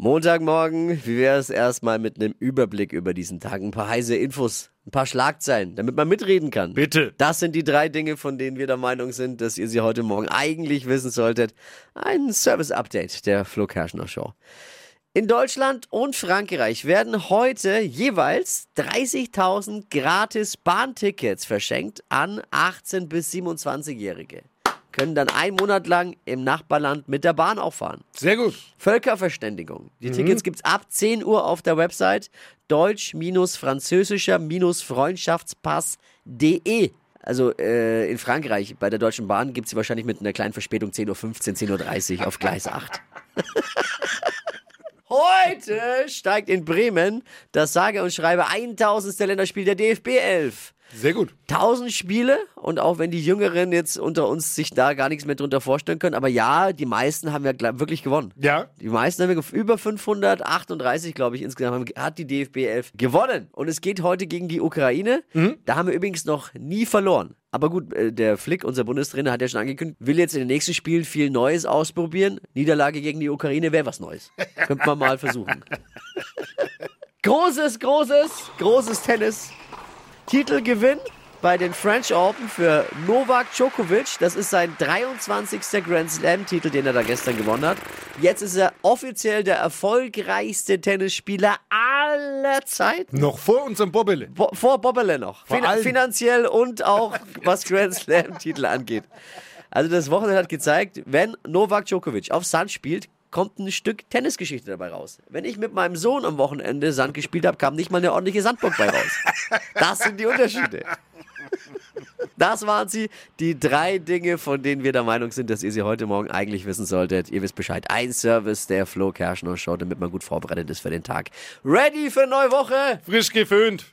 Montagmorgen, wie wäre es erstmal mit einem Überblick über diesen Tag? Ein paar heiße Infos, ein paar Schlagzeilen, damit man mitreden kann. Bitte. Das sind die drei Dinge, von denen wir der Meinung sind, dass ihr sie heute Morgen eigentlich wissen solltet. Ein Service-Update der Flo Kerschner Show. In Deutschland und Frankreich werden heute jeweils 30.000 gratis Bahntickets verschenkt an 18- bis 27-Jährige. Können dann einen Monat lang im Nachbarland mit der Bahn auch fahren. Sehr gut. Völkerverständigung. Die Tickets gibt's ab 10 Uhr auf der Website deutsch-französischer-freundschaftspass.de. Also äh, in Frankreich bei der Deutschen Bahn gibt's sie wahrscheinlich mit einer kleinen Verspätung 10.15 Uhr, 10.30 Uhr auf Gleis 8. Heute steigt in Bremen das sage und schreibe 1000. Länderspiel der DFB 11. Sehr gut. 1000 Spiele und auch wenn die Jüngeren jetzt unter uns sich da gar nichts mehr drunter vorstellen können, aber ja, die meisten haben ja wirklich gewonnen. Ja. Die meisten haben wir gef- über 538, glaube ich, insgesamt hat die DFB 11 gewonnen. Und es geht heute gegen die Ukraine. Da haben wir übrigens noch nie verloren. Aber gut, äh, der Flick, unser Bundestrainer, hat ja schon angekündigt, will jetzt in den nächsten Spielen viel Neues ausprobieren. Niederlage gegen die Ukraine wäre was Neues. Könnte man mal versuchen. Großes, großes, großes Tennis. Titelgewinn bei den French Open für Novak Djokovic. Das ist sein 23. Grand Slam-Titel, den er da gestern gewonnen hat. Jetzt ist er offiziell der erfolgreichste Tennisspieler aller Zeiten. Noch vor unserem Bobbele. Bo vor Bobbele noch. Vor allem. finanziell und auch was Grand Slam-Titel angeht. Also das Wochenende hat gezeigt, wenn Novak Djokovic auf Sand spielt, kommt ein Stück Tennisgeschichte dabei raus. Wenn ich mit meinem Sohn am Wochenende Sand gespielt habe, kam nicht mal eine ordentliche Sandburg bei raus. Das sind die Unterschiede. Das waren sie, die drei Dinge, von denen wir der Meinung sind, dass ihr sie heute Morgen eigentlich wissen solltet. Ihr wisst Bescheid. Ein Service der Flo Kerschner Show, damit man gut vorbereitet ist für den Tag. Ready für eine neue Woche? Frisch geföhnt.